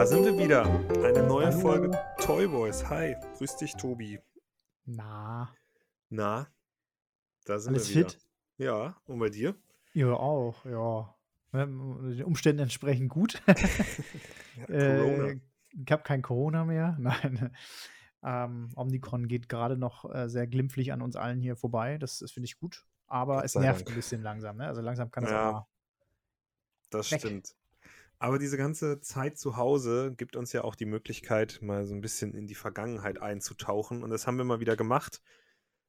Da sind wir wieder. Eine neue Folge Toy Boys. Hi, grüß dich, Tobi. Na, Na, da sind alles wir wieder. fit? Ja, und bei dir? Ja, auch, ja. Ähm, Den Umständen entsprechend gut. Ja, Corona. äh, ich habe kein Corona mehr. Nein. Ähm, Omnicron geht gerade noch äh, sehr glimpflich an uns allen hier vorbei. Das, das finde ich gut. Aber es nervt Dank. ein bisschen langsam. Ne? Also langsam kann es Ja. auch. Das Weg. stimmt. Aber diese ganze Zeit zu Hause gibt uns ja auch die Möglichkeit, mal so ein bisschen in die Vergangenheit einzutauchen. Und das haben wir mal wieder gemacht.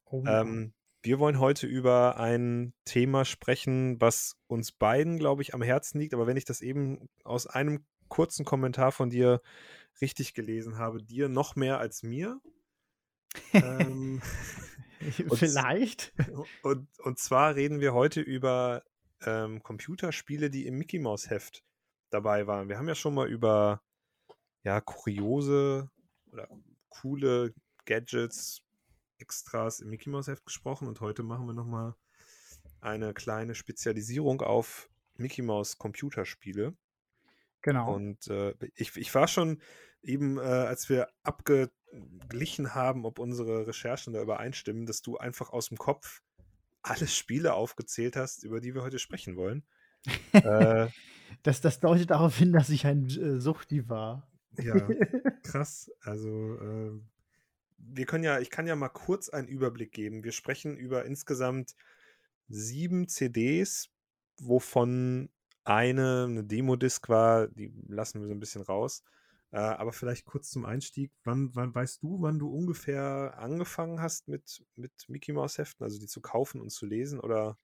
Oh. Ähm, wir wollen heute über ein Thema sprechen, was uns beiden, glaube ich, am Herzen liegt. Aber wenn ich das eben aus einem kurzen Kommentar von dir richtig gelesen habe, dir noch mehr als mir. ähm, und- Vielleicht. und, und zwar reden wir heute über ähm, Computerspiele, die im Mickey Mouse Heft dabei waren. Wir haben ja schon mal über ja, kuriose oder coole Gadgets, Extras im Mickey Mouse Heft gesprochen und heute machen wir nochmal eine kleine Spezialisierung auf Mickey Mouse Computerspiele. Genau. Und äh, ich, ich war schon eben, äh, als wir abgeglichen haben, ob unsere Recherchen da übereinstimmen, dass du einfach aus dem Kopf alle Spiele aufgezählt hast, über die wir heute sprechen wollen. äh, Das, das deutet darauf hin, dass ich ein äh, Suchti war. ja, krass. Also, äh, wir können ja, ich kann ja mal kurz einen Überblick geben. Wir sprechen über insgesamt sieben CDs, wovon eine eine Demo-Disc war, die lassen wir so ein bisschen raus. Äh, aber vielleicht kurz zum Einstieg. Wann, wann weißt du, wann du ungefähr angefangen hast mit, mit Mickey Mouse Heften, also die zu kaufen und zu lesen? Oder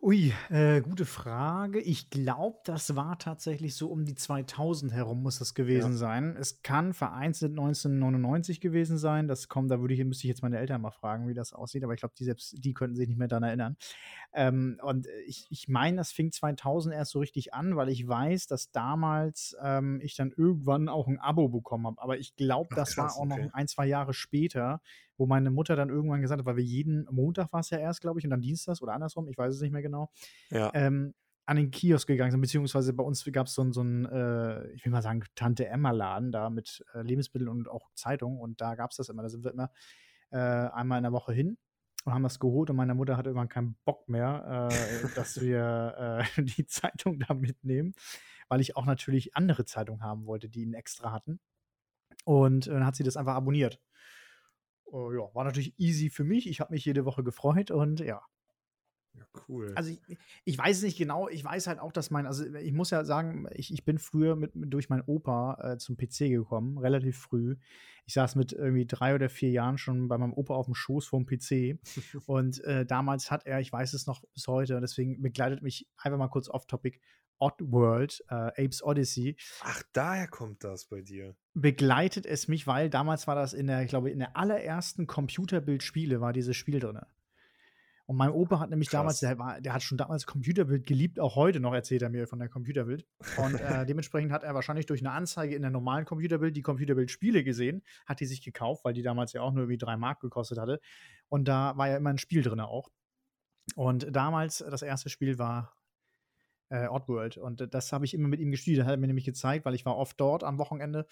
Ui, äh, gute Frage. Ich glaube, das war tatsächlich so um die 2000 herum muss das gewesen sein. Es kann vereinzelt 1999 gewesen sein. Das kommt, da würde ich, müsste ich jetzt meine Eltern mal fragen, wie das aussieht. Aber ich glaube, die selbst, die könnten sich nicht mehr daran erinnern. Ähm, und äh, ich, ich meine, das fing 2000 erst so richtig an, weil ich weiß, dass damals ähm, ich dann irgendwann auch ein Abo bekommen habe. Aber ich glaube, Ach, das war krass, auch noch okay. ein, zwei Jahre später, wo meine Mutter dann irgendwann gesagt hat, weil wir jeden Montag war es ja erst, glaube ich, und dann Dienstags oder andersrum, ich weiß es nicht mehr genau, ja, ähm, an den Kiosk gegangen sind, beziehungsweise bei uns gab es so, so ein, äh, ich will mal sagen, Tante-Emma-Laden da mit äh, Lebensmitteln und auch Zeitungen und da gab es das immer. Da sind wir immer äh, einmal in der Woche hin und haben das geholt und meine Mutter hatte irgendwann keinen Bock mehr, äh, dass wir äh, die Zeitung da mitnehmen, weil ich auch natürlich andere Zeitungen haben wollte, die einen extra hatten. Und äh, dann hat sie das einfach abonniert. Oh, ja, war natürlich easy für mich. Ich habe mich jede Woche gefreut und ja, ja, cool. also ich, ich weiß es nicht genau, ich weiß halt auch, dass mein, also ich muss ja sagen, ich, ich bin früher mit, mit durch meinen Opa äh, zum PC gekommen, relativ früh. Ich saß mit irgendwie drei oder vier Jahren schon bei meinem Opa auf dem Schoß vorm PC und äh, damals hat er, ich weiß es noch bis heute, und deswegen begleitet mich einfach mal kurz off-topic, Oddworld, äh, Apes Odyssey, Ach, daher kommt das bei dir. begleitet es mich, weil damals war das in der, ich glaube, in der allerersten Computerbildspiele war dieses Spiel drin. Und mein Opa hat nämlich damals, Krass. der, war, der hat schon damals Computerbild geliebt, auch heute noch erzählt er mir von der Computerbild. Und äh, dementsprechend hat er wahrscheinlich durch eine Anzeige in der normalen Computerbild die Computerbild-Spiele gesehen, hat die sich gekauft, weil die damals ja auch nur irgendwie drei Mark gekostet hatte. Und da war ja immer ein Spiel drin auch. Und damals, das erste Spiel war äh, Oddworld. Und äh, das habe ich immer mit ihm gespielt. Das hat er mir nämlich gezeigt, weil ich war oft dort am Wochenende.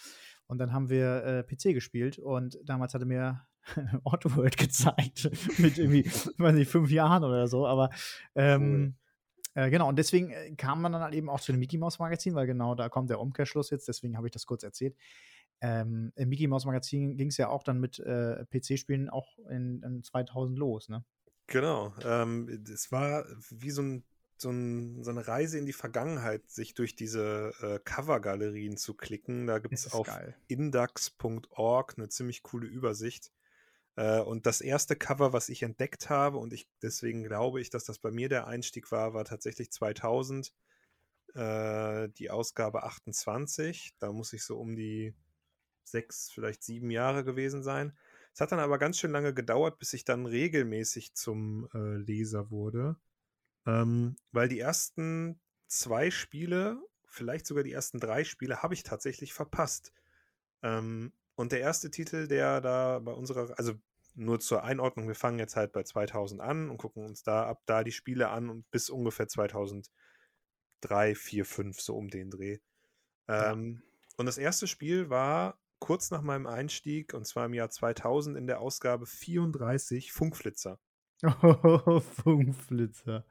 Und dann haben wir äh, PC gespielt. Und damals hat er mir Oddworld gezeigt. mit irgendwie, weiß nicht, fünf Jahren oder so. Aber ähm, äh, genau, und deswegen äh, kam man dann halt eben auch zu dem Mickey Mouse Magazin, weil genau da kommt der Umkehrschluss jetzt. Deswegen habe ich das kurz erzählt. Ähm, Im Mickey Mouse Magazin ging es ja auch dann mit äh, PC-Spielen auch in, in 2000 los, ne? Genau. Ähm, es war wie so, ein, so, ein, so eine Reise in die Vergangenheit, sich durch diese äh, Cover-Galerien zu klicken. Da gibt es auf index.org eine ziemlich coole Übersicht. Äh, und das erste Cover, was ich entdeckt habe, und ich deswegen glaube ich, dass das bei mir der Einstieg war, war tatsächlich 2000, äh, die Ausgabe 28. Da muss ich so um die sechs, vielleicht sieben Jahre gewesen sein. Es hat dann aber ganz schön lange gedauert, bis ich dann regelmäßig zum äh, Leser wurde. Ähm, weil die ersten zwei Spiele, vielleicht sogar die ersten drei Spiele, habe ich tatsächlich verpasst. Ähm, und der erste Titel, der da bei unserer, also nur zur Einordnung, wir fangen jetzt halt bei 2000 an und gucken uns da ab da die Spiele an und bis ungefähr 2003, 4, 5, so um den Dreh. Ja. Ähm, Und das erste Spiel war kurz nach meinem Einstieg, und zwar im Jahr 2000 in der Ausgabe 34 Funkflitzer. Oh, Funkflitzer.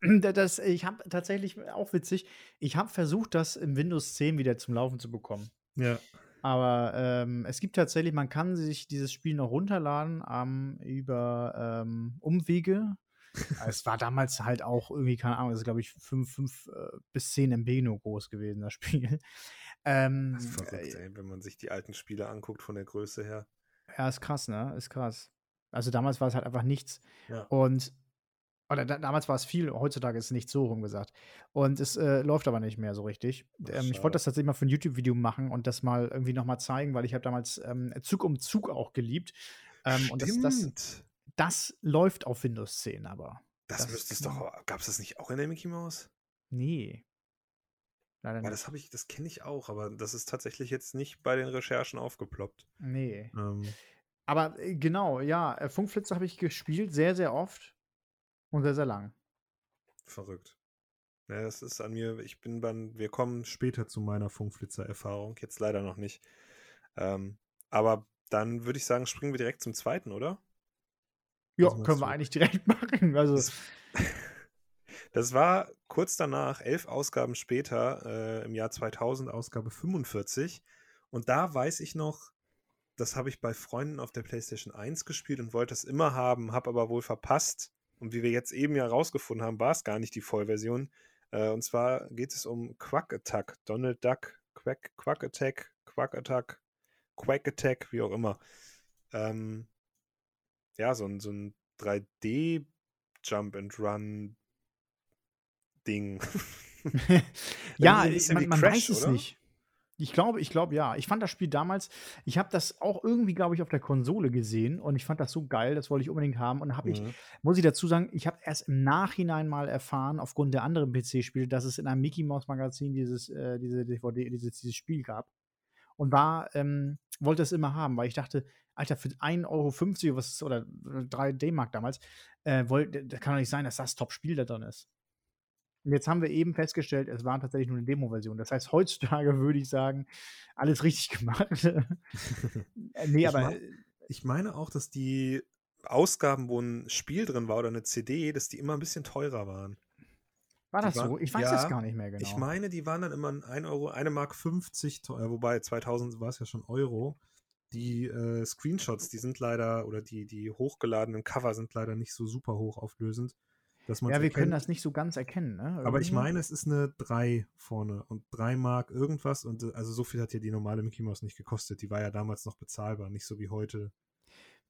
Das, ich habe tatsächlich auch witzig, ich habe versucht, das im Windows 10 wieder zum Laufen zu bekommen. Ja. Aber ähm, es gibt tatsächlich, man kann sich dieses Spiel noch runterladen ähm, über ähm, Umwege. es war damals halt auch irgendwie, keine Ahnung, das ist glaube ich 5, 5 äh, bis 10 MB nur groß gewesen, das Spiel. Ähm, Das ist verrückt, äh, ey, wenn man sich die alten Spiele anguckt von der Größe her. ja, ist krass, ne? Ist krass. Also damals war es halt einfach nichts. Ja. Und oder da, damals war es viel, heutzutage ist es nicht so rumgesagt. Und es äh, läuft aber nicht mehr so richtig. Ähm, ich wollte das tatsächlich mal für ein YouTube-Video machen und das mal irgendwie nochmal zeigen, weil ich habe damals ähm, Zug um Zug auch geliebt. Ähm, und das, das, das läuft auf Windows 10 aber. Das, das müsste es doch. Gab es das nicht auch in der Mickey Mouse? Nee. Leider Ja, nicht. das habe ich, das kenne ich auch, aber das ist tatsächlich jetzt nicht bei den Recherchen aufgeploppt. Nee. Ähm, Aber äh, genau, ja, äh, Funkflitzer habe ich gespielt, sehr, sehr oft und sehr, sehr lang. verrückt. Ja, das ist an mir, ich bin beim, wir kommen später zu meiner Funkflitzer-Erfahrung, jetzt leider noch nicht. Ähm, aber dann würde ich sagen, springen wir direkt zum zweiten, oder? Ja, meinst können wir eigentlich direkt machen. Also, Das, das war kurz danach, elf Ausgaben später, äh, im Jahr 2000, Ausgabe 45. Und da weiß ich noch, das habe ich bei Freunden auf der PlayStation 1 gespielt und wollte es immer haben, habe aber wohl verpasst. Und wie wir jetzt eben ja rausgefunden haben, war es gar nicht die Vollversion. Äh, und zwar geht es um Quack Attack, Donald Duck, Quack, Quack Attack, Quack Attack, Quack Attack, wie auch immer. Ähm, ja, so ein, so ein 3D Jump and Run Ding. ja, man, man Crash, weiß es oder? nicht. Ich glaube, ich glaube ja. Ich fand das Spiel damals, ich habe das auch irgendwie, glaube ich, auf der Konsole gesehen und ich fand das so geil, das wollte ich unbedingt haben. Und habe ich, Mhm. muss ich dazu sagen, ich habe erst im Nachhinein mal erfahren, aufgrund der anderen PC-Spiele, dass es in einem Mickey Mouse Magazin dieses, äh, diese DVD, dieses, dieses Spiel gab. Und war, ähm, wollte es immer haben, weil ich dachte, Alter, für 1,50 Euro was, oder 3 D-Mark damals, äh, wollt, das kann doch nicht sein, dass das Top-Spiel da drin ist. Und jetzt haben wir eben festgestellt, es war tatsächlich nur eine Demo-Version. Das heißt, heutzutage würde ich sagen, alles richtig gemacht. Äh, nee, Ich aber mein- Ich meine auch, dass die Ausgaben, wo ein Spiel drin war oder eine CD, dass die immer ein bisschen teurer waren. war das waren- so? Ich weiß ja, es gar nicht mehr genau. Ich meine, die waren dann immer 1 Euro, 1 Mark 50 teuer, wobei 2000 war es ja schon Euro. Die äh, Screenshots, die sind leider, oder die, die hochgeladenen Cover sind leider nicht so super hochauflösend. Dass ja, wir können erkennt. das nicht so ganz erkennen. Ne? Aber ich meine, es ist eine 3 vorne und 3 Mark irgendwas und äh, also so viel hat ja die normale Mickey Mouse nicht gekostet. Die war ja damals noch bezahlbar, nicht so wie heute.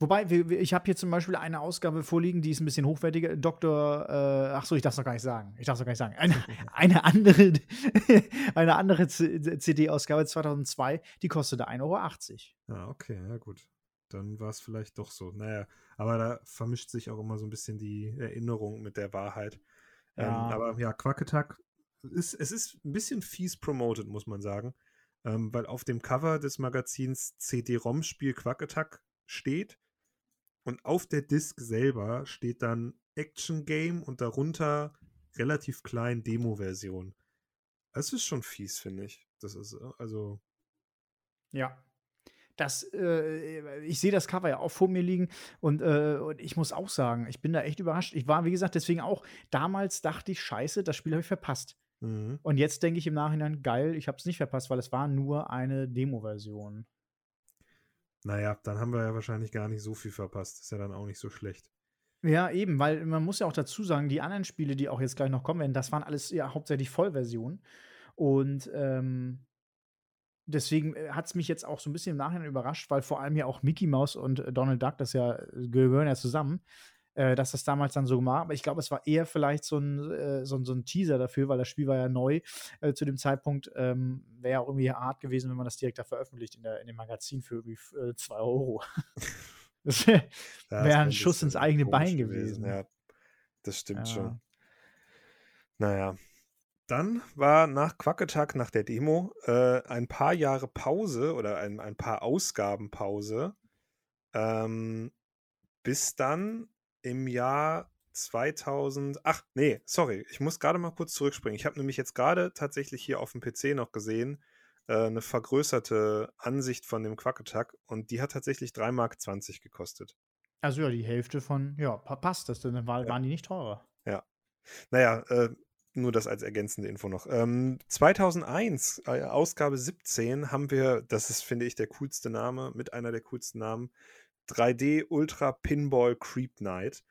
Wobei, ich habe hier zum Beispiel eine Ausgabe vorliegen, die ist ein bisschen hochwertiger. Dr. Äh, ach so, ich darf es noch gar nicht sagen. Ich darf es noch gar nicht sagen. Eine, eine andere, eine andere CD-Ausgabe 2002, die kostete 1,80 Euro. Ja, okay, ja gut. Dann war es vielleicht doch so. Naja, aber da vermischt sich auch immer so ein bisschen die Erinnerung mit der Wahrheit. Ähm, Ja. aber ja, Quacketak ist, es ist ein bisschen fies promoted, muss man sagen. Ähm, weil auf dem Cover des Magazins CD-ROM-Spiel Quacketak steht und auf der Disc selber steht dann Action Game und darunter relativ klein Demo-Version. Das ist schon fies, finde ich. Das ist äh, also. Ja. Das, äh, ich sehe das Cover ja auch vor mir liegen und, äh, und ich muss auch sagen, ich bin da echt überrascht. Ich war, wie gesagt, deswegen auch, damals dachte ich, scheiße, das Spiel habe ich verpasst. Mhm. Und jetzt denke ich im Nachhinein, geil, ich habe es nicht verpasst, weil es war nur eine Demo-Version. Naja, dann haben wir ja wahrscheinlich gar nicht so viel verpasst. Ist ja dann auch nicht so schlecht. Ja, eben, weil man muss ja auch dazu sagen, die anderen Spiele, die auch jetzt gleich noch kommen werden, das waren alles ja hauptsächlich Vollversionen. Und ähm, deswegen hat es mich jetzt auch so ein bisschen im Nachhinein überrascht, weil vor allem ja auch Mickey Mouse und äh, Donald Duck, das ja äh, gehören ja zusammen, äh, dass das damals dann so war. Aber ich glaube, es war eher vielleicht so ein, äh, so, ein- so ein Teaser dafür, weil das Spiel war ja neu äh, zu dem Zeitpunkt. Ähm, Wäre ja auch irgendwie hart gewesen, wenn man das direkt da veröffentlicht in, der, in dem Magazin für irgendwie 2 Euro. das wäre Wär ein Schuss ins eigene Bein gewesen. Ja, das stimmt Ja. schon. Naja. Dann war nach Quacketak, nach der Demo, äh, ein paar Jahre Pause oder ein, ein paar Ausgaben Pause, ähm, bis dann im Jahr 2000, ach nee, sorry, ich muss gerade mal kurz zurückspringen. Ich habe nämlich jetzt gerade tatsächlich hier auf dem PC noch gesehen, äh, eine vergrößerte Ansicht von dem Quack Attack und die hat tatsächlich 3,20 Mark gekostet. Also ja, die Hälfte von, ja, passt das, dann war, ja. waren die nicht teurer. Ja. Naja, äh, nur das als ergänzende Info noch. Ähm, 2001, äh, Ausgabe 17, haben wir, das ist, finde ich, der coolste Name, mit einer der coolsten Namen, 3D Ultra Pinball Creep Night.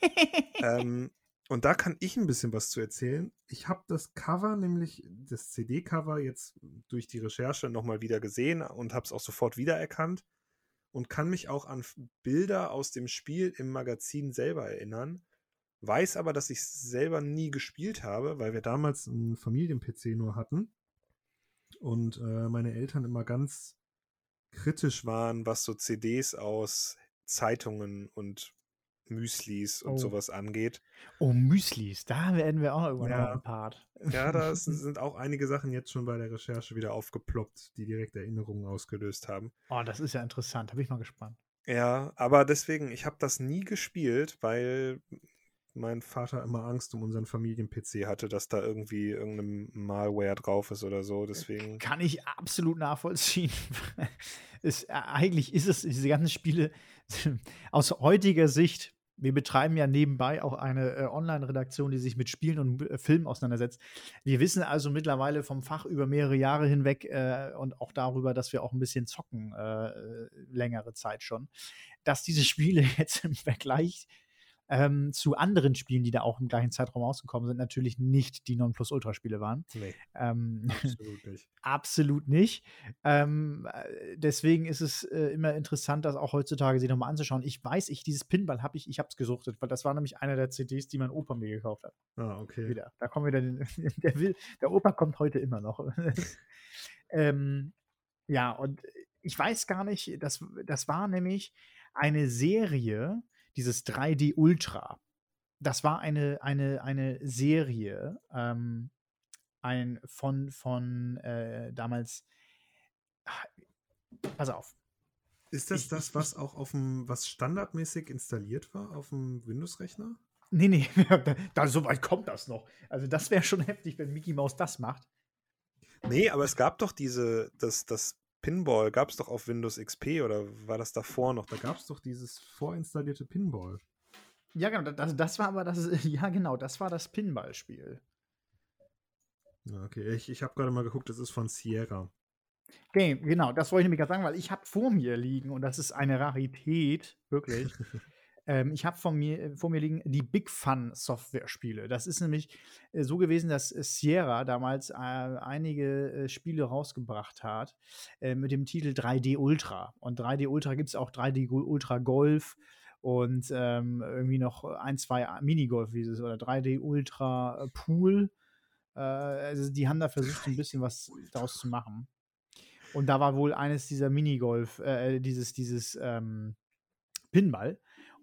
ähm, und da kann ich ein bisschen was zu erzählen. Ich habe das Cover, nämlich das CD-Cover, jetzt durch die Recherche nochmal wieder gesehen und habe es auch sofort wiedererkannt und kann mich auch an Bilder aus dem Spiel im Magazin selber erinnern. Weiß aber, dass ich es selber nie gespielt habe, weil wir damals einen Familien-PC nur hatten und äh, meine Eltern immer ganz kritisch waren, was so CDs aus Zeitungen und Müslis und oh. sowas angeht. Oh, Müslis, da werden wir auch irgendwann ja. ein Part. Ja, da sind auch einige Sachen jetzt schon bei der Recherche wieder aufgeploppt, die direkt Erinnerungen ausgelöst haben. Oh, das ist ja interessant, habe ich mal gespannt. Ja, aber deswegen, ich habe das nie gespielt, weil mein Vater immer Angst um unseren Familien-PC hatte, dass da irgendwie irgendeine Malware drauf ist oder so. Deswegen. Kann ich absolut nachvollziehen. es, äh, eigentlich ist es, diese ganzen Spiele aus heutiger Sicht wir betreiben ja nebenbei auch eine äh, Online-Redaktion, die sich mit Spielen und äh, Filmen auseinandersetzt. Wir wissen also mittlerweile vom Fach über mehrere Jahre hinweg äh, und auch darüber, dass wir auch ein bisschen zocken, äh, längere Zeit schon, dass diese Spiele jetzt im Vergleich ähm, zu anderen Spielen, die da auch im gleichen Zeitraum rausgekommen sind, natürlich nicht die Nonplusultra-Spiele waren. Nee, ähm, absolut nicht. absolut nicht. Ähm, äh, deswegen ist es äh, immer interessant, das auch heutzutage sich nochmal anzuschauen. Ich weiß, ich, dieses Pinball habe ich, ich habe es gesuchtet, weil das war nämlich einer der CDs, die mein Opa mir gekauft hat. Ah, okay. Wieder. Da kommen wieder den, der, will, der Opa kommt heute immer noch. ähm, ja, und ich weiß gar nicht, das, das war nämlich eine Serie, dieses 3D Ultra. Das war eine, eine, eine Serie ähm, ein, von, von äh, damals. Pass auf. Ist das ich, das, was auch auf dem, was standardmäßig installiert war auf dem Windows-Rechner? Nee, nee, da, da, so weit kommt das noch. Also das wäre schon heftig, wenn Mickey Mouse das macht. Nee, aber es gab doch diese, das, das Pinball gab es doch auf Windows XP oder war das davor noch? Da gab es doch dieses vorinstallierte Pinball. Ja, genau, das, das war aber das, ja genau, das war das Pinball-Spiel. Okay, ich, ich habe gerade mal geguckt, das ist von Sierra. Okay, genau, das wollte ich nämlich gerade sagen, weil ich habe vor mir liegen und das ist eine Rarität, wirklich. Ähm, ich habe vor mir, äh, vor mir liegen die Big Fun Software-Spiele. Das ist nämlich äh, so gewesen, dass äh, Sierra damals äh, einige äh, Spiele rausgebracht hat äh, mit dem Titel 3D Ultra. Und 3D Ultra gibt es auch 3D Ultra Golf und ähm, irgendwie noch ein, zwei Minigolf dieses oder 3D Ultra Pool. also die haben da versucht, ein bisschen was daraus zu machen. Und da war wohl eines dieser Minigolf, dieses, dieses ähm, Pinball.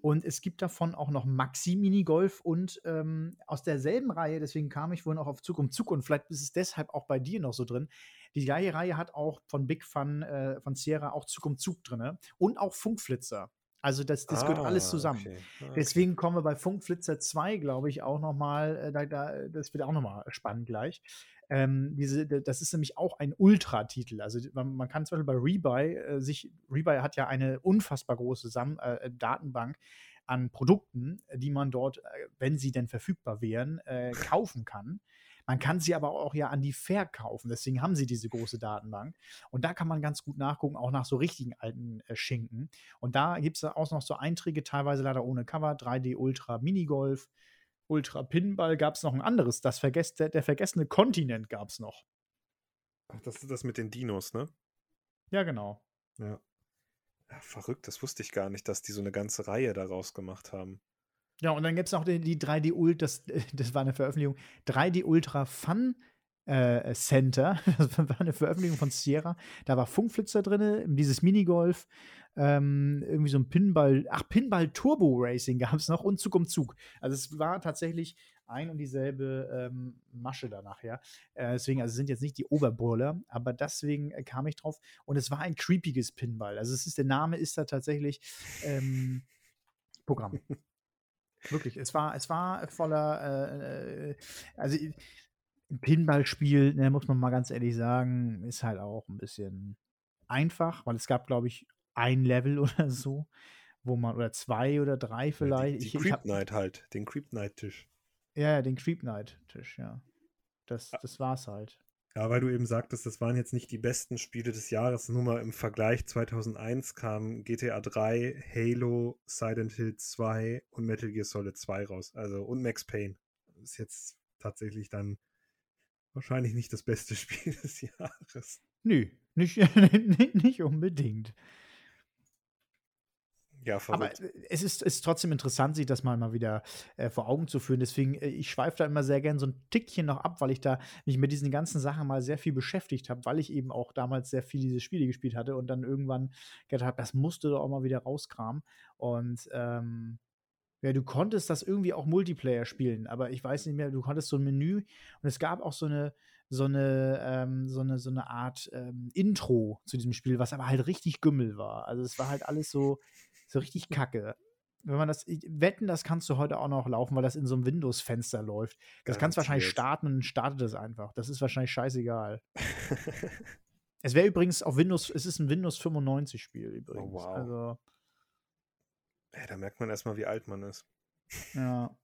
Und es gibt davon auch noch Maxi Minigolf und ähm, aus derselben Reihe, deswegen kam ich wohl noch auf Zug um Zug und vielleicht ist es deshalb auch bei dir noch so drin. Die gleiche Reihe hat auch von Big Fun, äh, von Sierra auch Zug um Zug drin und auch Funkflitzer. Also das, das ah, gehört alles zusammen. Okay. Okay. Deswegen kommen wir bei Funkflitzer 2, glaube ich, auch noch mal, äh, da, da, das wird auch noch mal spannend gleich. Ähm, diese, das ist nämlich auch ein Ultra-Titel. Also man, man, kann zum Beispiel bei Rebuy äh, sich, Rebuy hat ja eine unfassbar große Sam äh, Datenbank an Produkten, die man dort, äh, wenn sie denn verfügbar wären, äh, kaufen kann. Man kann sie aber auch ja an die verkaufen. Deswegen haben sie diese große Datenbank. Und da kann man ganz gut nachgucken, auch nach so richtigen alten äh, Schinken. Und da gibt es auch noch so Einträge, teilweise leider ohne Cover, 3D Ultra Minigolf, Ultra Pinball gab es noch ein anderes. Das Vergess der, der vergessene Kontinent gab es noch. Ach, das ist das mit den Dinos, ne? Ja, genau. Ja. ja. Verrückt, das wusste ich gar nicht, dass die so eine ganze Reihe daraus gemacht haben. Ja, und dann gibt es noch die, die 3D Ultra, das, das war eine Veröffentlichung, 3D Ultra Fun äh, Center. Das war eine Veröffentlichung von Sierra. Da war Funkflitzer drin, dieses Minigolf, ähm, irgendwie so ein Pinball, ach, Pinball Turbo Racing gab es noch und Zug um Zug. Also es war tatsächlich ein und dieselbe ähm, Masche da nachher. Äh, deswegen, also sind jetzt nicht die Oberbrüller, aber deswegen äh, kam ich drauf. Und es war ein creepiges Pinball. Also es ist, der Name ist da tatsächlich ähm, Programm. Wirklich, es war, es war voller, äh, äh also Pinballspiel, ne, muss man mal ganz ehrlich sagen, ist halt auch ein bisschen einfach, weil es gab, glaube ich, ein Level oder so, wo man oder 2 oder 3 Ja, die vielleicht. die Creep habe Night halt, den Creep Night Tisch. ja, den Creep Night Tisch, ja. Das A das war's halt. Ja, weil du eben sagtest, das waren jetzt nicht die besten Spiele des Jahres. Nur mal im Vergleich 2001 kamen GTA 3, Halo, Silent Hill 2 und Metal Gear Solid 2 raus. Also und Max Payne. Ist jetzt tatsächlich dann wahrscheinlich nicht das beste Spiel des Jahres. Nö, nicht nicht unbedingt. Ja, Aber, verrückt. äh, es ist ist trotzdem interessant, sich das mal mal wieder, äh, vor Augen zu führen. Deswegen, äh, ich schweife da immer sehr gern so 'n Tickchen noch ab, weil ich da mich mit diesen ganzen Sachen mal sehr viel beschäftigt habe, weil ich eben auch damals sehr viel diese Spiele gespielt hatte und dann irgendwann gedacht habe, das musst du doch auch mal wieder rauskramen. Und, ähm, ja, du konntest das irgendwie auch Multiplayer spielen, aber ich weiß nicht mehr, du konntest so 'n Menü und es gab auch so 'ne so 'ne ähm, so 'ne so 'ne Art, ähm, Intro zu diesem Spiel, was aber halt richtig Gümmel war. Also, es war halt alles so so richtig kacke. Wenn man das wetten, das kannst du heute auch noch laufen, weil das in so 'nem Windows-Fenster läuft. Das kannst du wahrscheinlich Garantiert. starten und dann startet es einfach. Das ist wahrscheinlich scheißegal. Es wäre übrigens auf Windows es ist 'n Windows 95 Spiel Oh, übrigens. wow. Also Ja, da merkt man erst mal, wie alt man ist. ja,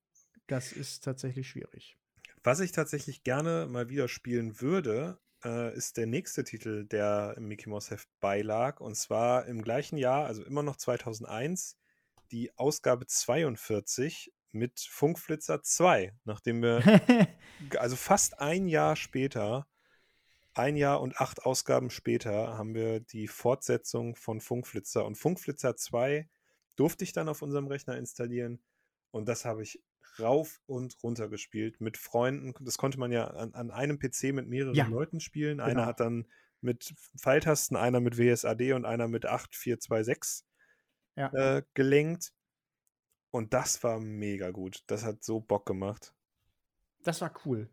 das ist tatsächlich schwierig. Was ich tatsächlich gerne mal wieder spielen würde, äh, ist der nächste Titel, der im Mickey Mouse Heft beilag. Und zwar im gleichen Jahr, also immer noch 2001, die Ausgabe 42 mit Funkflitzer 2, nachdem wir also fast ein Jahr später 1 Jahr und 8 Ausgaben später haben wir die Fortsetzung von Funkflitzer. Und Funkflitzer 2 durfte ich dann auf unserem Rechner installieren und das habe ich rauf und runter gespielt mit Freunden. Das konnte man ja an an einem PC mit mehreren Ja. Leuten spielen. Einer Genau. hat dann mit Pfeiltasten, einer mit WSAD und einer mit 8426 Ja. äh, gelenkt. Und das war mega gut. Das hat so Bock gemacht. Das war cool.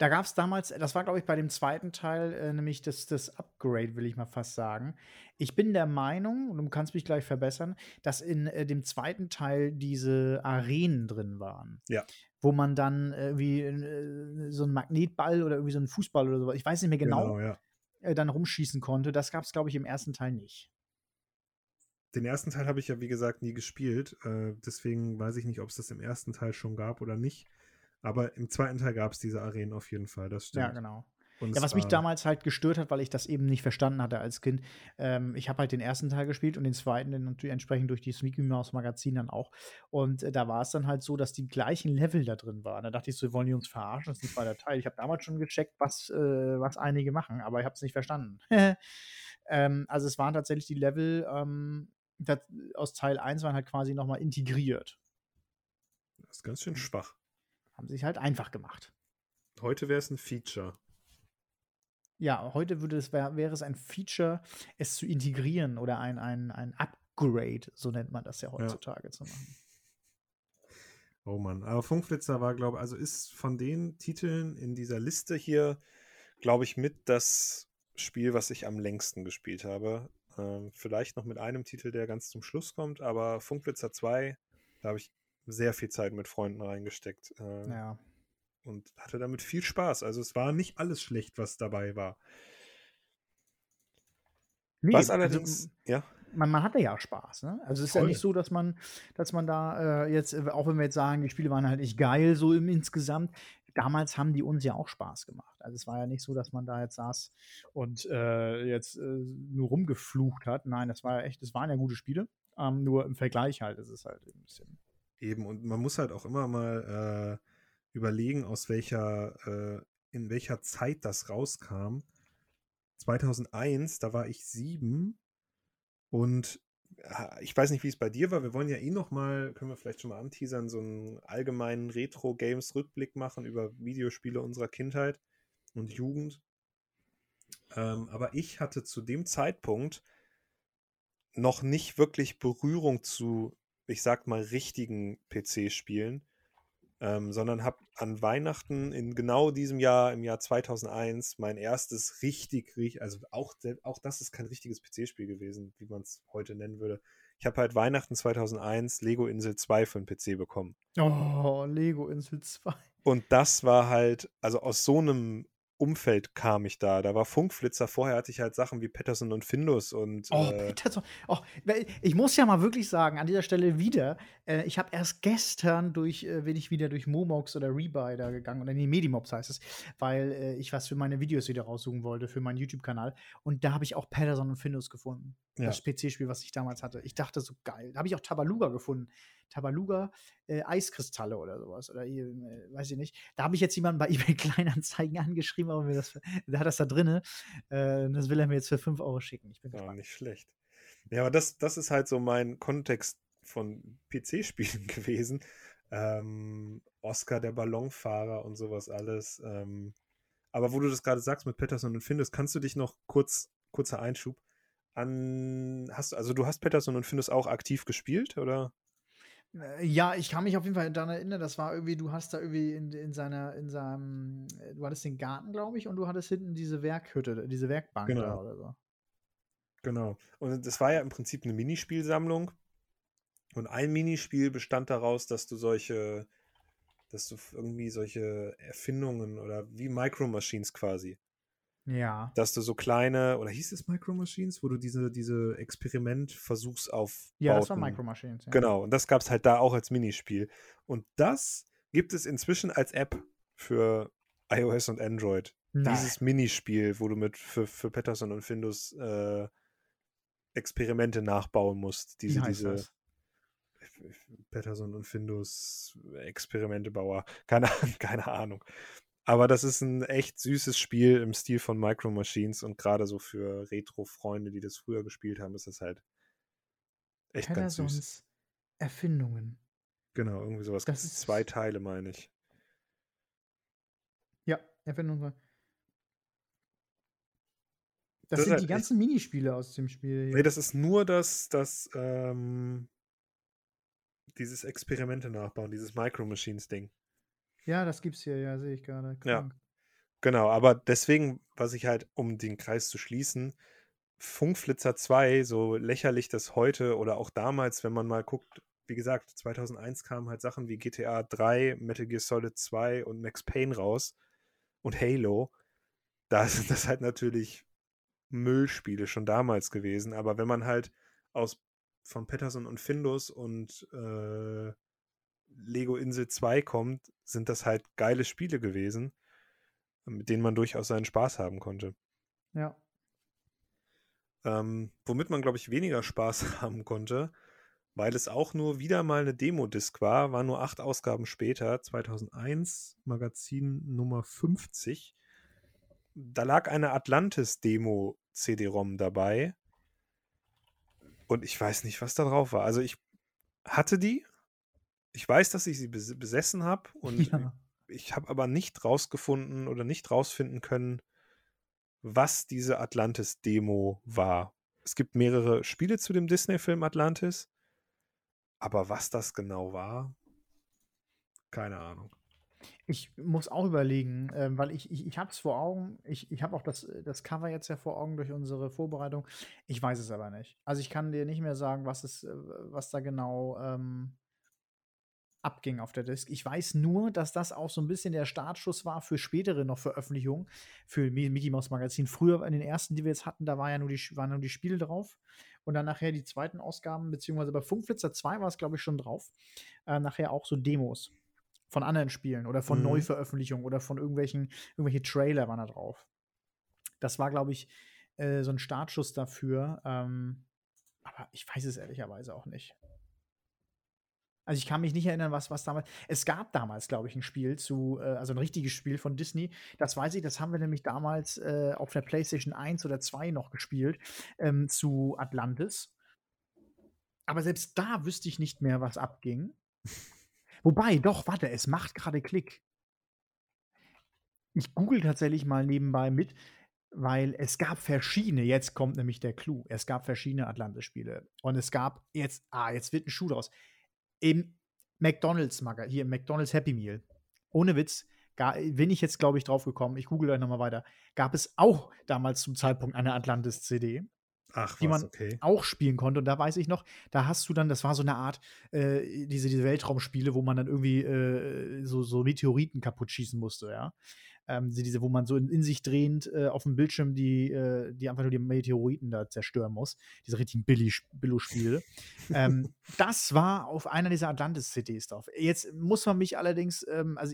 Da gab's damals das war, glaube ich, bei dem 2. Teil, äh, nämlich das das Upgrade, will ich mal fast sagen. Ich bin der Meinung, und du kannst mich gleich verbessern, dass in, äh, dem 2. Teil diese Arenen drin waren. Ja. Wo man dann irgendwie, äh, so 'n Magnetball oder irgendwie so 'n Fußball oder so ich weiß nicht mehr genau, Genau, ja. äh, dann rumschießen konnte. Das gab's, glaube ich, im 1. Teil nicht. Den ersten Teil habe ich ja, wie gesagt, nie gespielt. Äh, deswegen weiß ich nicht, ob es das im ersten Teil schon gab oder nicht. Aber im zweiten Teil gab es diese Arenen auf jeden Fall, das Ja, stimmt. genau. Und Ja, was mich damals halt gestört hat, weil ich das eben nicht verstanden hatte als Kind. Ähm, ich habe halt den 1. Teil gespielt und den 2. dann entsprechend durch dieses Mickey Mouse Magazin dann auch. Und, äh, da war es dann halt so, dass die gleichen Level da drin waren. Da dachte ich so: „Wollen die uns verarschen? Das ist 'n 2. Teil.“ Ich habe damals schon gecheckt, was äh, was einige machen, aber ich habe es nicht verstanden. Ähm, also, es waren tatsächlich die Level, ähm, dat aus Teil 1 waren halt quasi noch mal integriert. Das ist ganz schön schwach. Haben sich halt einfach gemacht. Heute wäre es 'n Feature. Ja, heute würde es wär wäre es ein Feature, es zu integrieren oder ein ein ein Upgrade, so nennt man das ja Ja. heutzutage zu machen. Oh Mann. Aber Funkflitzer war, glaube also, ist von den Titeln in dieser Liste hier, glaube ich, mit das Spiel, was ich am längsten gespielt habe. Ähm, vielleicht noch mit einem Titel, der ganz zum Schluss kommt, aber Funkflitzer 2, da habe ich sehr viel Zeit mit Freunden reingesteckt, äh, Ja. und hatte damit viel Spaß. Also, es war nicht alles schlecht, was dabei war. Ne, Was also, allerdings m ja? man man hatte ja Spaß, ne? Also, es ist ja nicht Voll. so, dass man dass man da, äh, jetzt auch wenn wir jetzt sagen, die Spiele waren halt nicht geil so im insgesamt, damals haben die uns ja auch Spaß gemacht. Also, es war ja nicht so, dass man da jetzt saß und, äh, jetzt, äh, nur rumgeflucht hat. Nein, das war ja echt das waren ja gute Spiele, ähm, nur im Vergleich halt ist es halt 'n bisschen Eben, und man muss halt auch immer mal, äh, überlegen, aus welcher äh, in welcher Zeit das rauskam. 2001, da war ich 7 und, ah, ich weiß nicht, wie es bei dir war. Wir wollen ja eh noch mal können wir vielleicht schon mal anteasern, so 'n allgemeinen Retro-Games-Rückblick machen über Videospiele unserer Kindheit und Jugend. Ähm, aber ich hatte zu dem Zeitpunkt noch nicht wirklich Berührung zu, ich sage mal, richtigen PC-Spielen, ähm, sondern habe an Weihnachten in genau diesem Jahr, im Jahr 2001, mein erstes richtig rich also, auch auch das ist kein richtiges PC-Spiel gewesen, wie man's heute nennen würde. Ich habe halt Weihnachten 2001 Lego Insel 2 für 'n PC bekommen. Oh, Lego Insel 2. Und das war halt, also aus so einem Umfeld kam ich da. Da war Funkflitzer. Vorher hatte ich halt Sachen wie Patterson und Findus und. Oh, äh, Patterson. Oh, ich muss ja mal wirklich sagen, an dieser Stelle wieder, äh, ich habe erst gestern durch, äh, bin ich wieder durch Momox oder Rebuy da gegangen, oder nee, Medimobs heißt es, weil äh, ich was für meine Videos wieder raussuchen wollte, für meinen YouTube-Kanal. Und da habe ich auch Patterson und Findus gefunden. Ja. Das PC-Spiel, was ich damals hatte. Ich dachte so geil. Da habe ich auch Tabaluga gefunden. Tabaluga äh, Eiskristalle oder sowas. Oder äh, weiß ich nicht. Da habe ich jetzt jemanden bei eBay Kleinanzeigen angeschrieben, aber mir das, der hat das da drinne. Äh, das will er mir jetzt für 5 Euro schicken. Ich bin ja, nicht schlecht. Ja, aber das, das ist halt so mein Kontext von PC-Spielen gewesen. Ähm, Oscar der Ballonfahrer und sowas alles. Ähm, aber wo du das gerade sagst mit Patterson und Findus, kannst du dich noch kurz, kurzer Einschub, an, hast also du hast Patterson und Findus auch aktiv gespielt, oder? Äh, ja, ich kann mich auf jeden Fall daran erinnern, das war irgendwie, du hast da irgendwie in, in seiner, in seinem, äh, du hattest den Garten, glaube ich, und du hattest hinten diese Werkhütte, diese Werkbank genau. da oder so. Genau. Und das war ja im Prinzip eine Minispielsammlung. Und ein Minispiel bestand daraus, dass du solche, dass du irgendwie solche Erfindungen oder wie Micro Machines quasi. Ja. Dass du so kleine, oder hieß es Micro Machines, wo du diese, diese Experimentversuchsaufbauten. Ja, das war Micro Machines. Ja. Genau, und das gab es halt da auch als Minispiel. Und das gibt es inzwischen als App für iOS und Android. Nein. Dieses Minispiel, wo du mit für, für Patterson und Findus äh, Experimente nachbauen musst. Diese, diese das? Patterson und Findus Experimentebauer. Keine, keine Ahnung. Aber das ist ein echt süßes Spiel im Stil von Micro Machines und gerade so für Retro-Freunde, die das früher gespielt haben, ist das halt echt ganz süß. Pattersons Erfindungen. Genau, irgendwie sowas. Das ist- zwei Teile, meine ich. Ja, Erfindungen. Das, Das sind halt die ganzen Minispiele aus dem Spiel. Nee, Hier. das ist nur das, das, ähm, dieses Experimente nachbauen, dieses Micro Machines-Ding. Ja, das gibt's hier, ja, sehe ich gerade. Ja. Genau, aber deswegen, was ich halt, um den Kreis zu schließen, Funkflitzer 2, so lächerlich das heute oder auch damals, wenn man mal guckt, wie gesagt, 2001 kamen halt Sachen wie GTA 3, Metal Gear Solid 2 und Max Payne raus und Halo. Da sind das halt natürlich Müllspiele schon damals gewesen, aber wenn man halt aus von Patterson und Findus und äh, Lego Insel 2 kommt, sind das halt geile Spiele gewesen, mit denen man durchaus seinen Spaß haben konnte. Ja. Ähm, womit man, glaube ich, weniger Spaß haben konnte, weil es auch nur wieder mal eine Demo-Disc war, war nur acht Ausgaben später, 2001, Magazin Nummer 50. Da lag eine Atlantis-Demo-CD-ROM dabei. Und ich weiß nicht, was da drauf war. Also ich hatte die. Ich weiß, dass ich sie bes besessen habe. Und ja. ich habe aber nicht rausgefunden oder nicht rausfinden können, was diese Atlantis-Demo war. Es gibt mehrere Spiele zu dem Disney-Film Atlantis, aber was das genau war, keine Ahnung. Ich muss auch überlegen, ähm, weil ich, ich, ich habe es vor Augen. Ich, ich habe auch das, das Cover jetzt ja vor Augen durch unsere Vorbereitung. Ich weiß es aber nicht. Also ich kann dir nicht mehr sagen, was, es, äh, was da genau ähm, abging auf der Disk. Ich weiß nur, dass das auch so ein bisschen der Startschuss war für spätere noch Veröffentlichungen, für Mi- Mickey Mouse Magazin. Früher in den ersten, die wir jetzt hatten, da war ja nur die, waren nur die Spiele drauf. Und dann nachher die zweiten Ausgaben, beziehungsweise bei Funkflitzer 2 war es, glaube ich, schon drauf. Äh, nachher auch so Demos von anderen Spielen oder von Mhm. Neuveröffentlichungen oder von irgendwelchen, irgendwelche Trailer waren da drauf. Das war, glaube ich, äh, so ein Startschuss dafür. Ähm, aber ich weiß es ehrlicherweise auch nicht. Also ich kann mich nicht erinnern, was, was damals. Es gab damals, glaube ich, ein Spiel zu, äh, also ein richtiges Spiel von Disney. Das weiß ich, das haben wir nämlich damals äh, auf der PlayStation 1 oder 2 noch gespielt, ähm, zu Atlantis. Aber selbst da wüsste ich nicht mehr, was abging. Wobei, doch, warte, es macht gerade Klick. Ich google tatsächlich mal nebenbei mit, weil es gab verschiedene, jetzt kommt nämlich der Clou, es gab verschiedene Atlantis-Spiele. Und es gab jetzt, ah, jetzt wird ein Schuh draus. Im McDonalds, hier im McDonalds Happy Meal, ohne Witz, ga, bin ich jetzt, glaube ich, drauf gekommen, ich google gleich nochmal weiter, gab es auch damals zum Zeitpunkt eine Atlantis-CD. Ach, die was, man okay. auch spielen konnte. Und da weiß ich noch, da hast du dann, das war so eine Art, äh, diese, diese Weltraumspiele, wo man dann irgendwie äh, so, so Meteoriten kaputt schießen musste, ja. Ähm, diese, wo man so in, in sich drehend äh, auf dem Bildschirm die, äh, die einfach nur die Meteoriten da zerstören muss. Diese richtigen Billo-Spiele. ähm, das war auf einer dieser Atlantis-Cities drauf. Jetzt muss man mich allerdings, ähm, also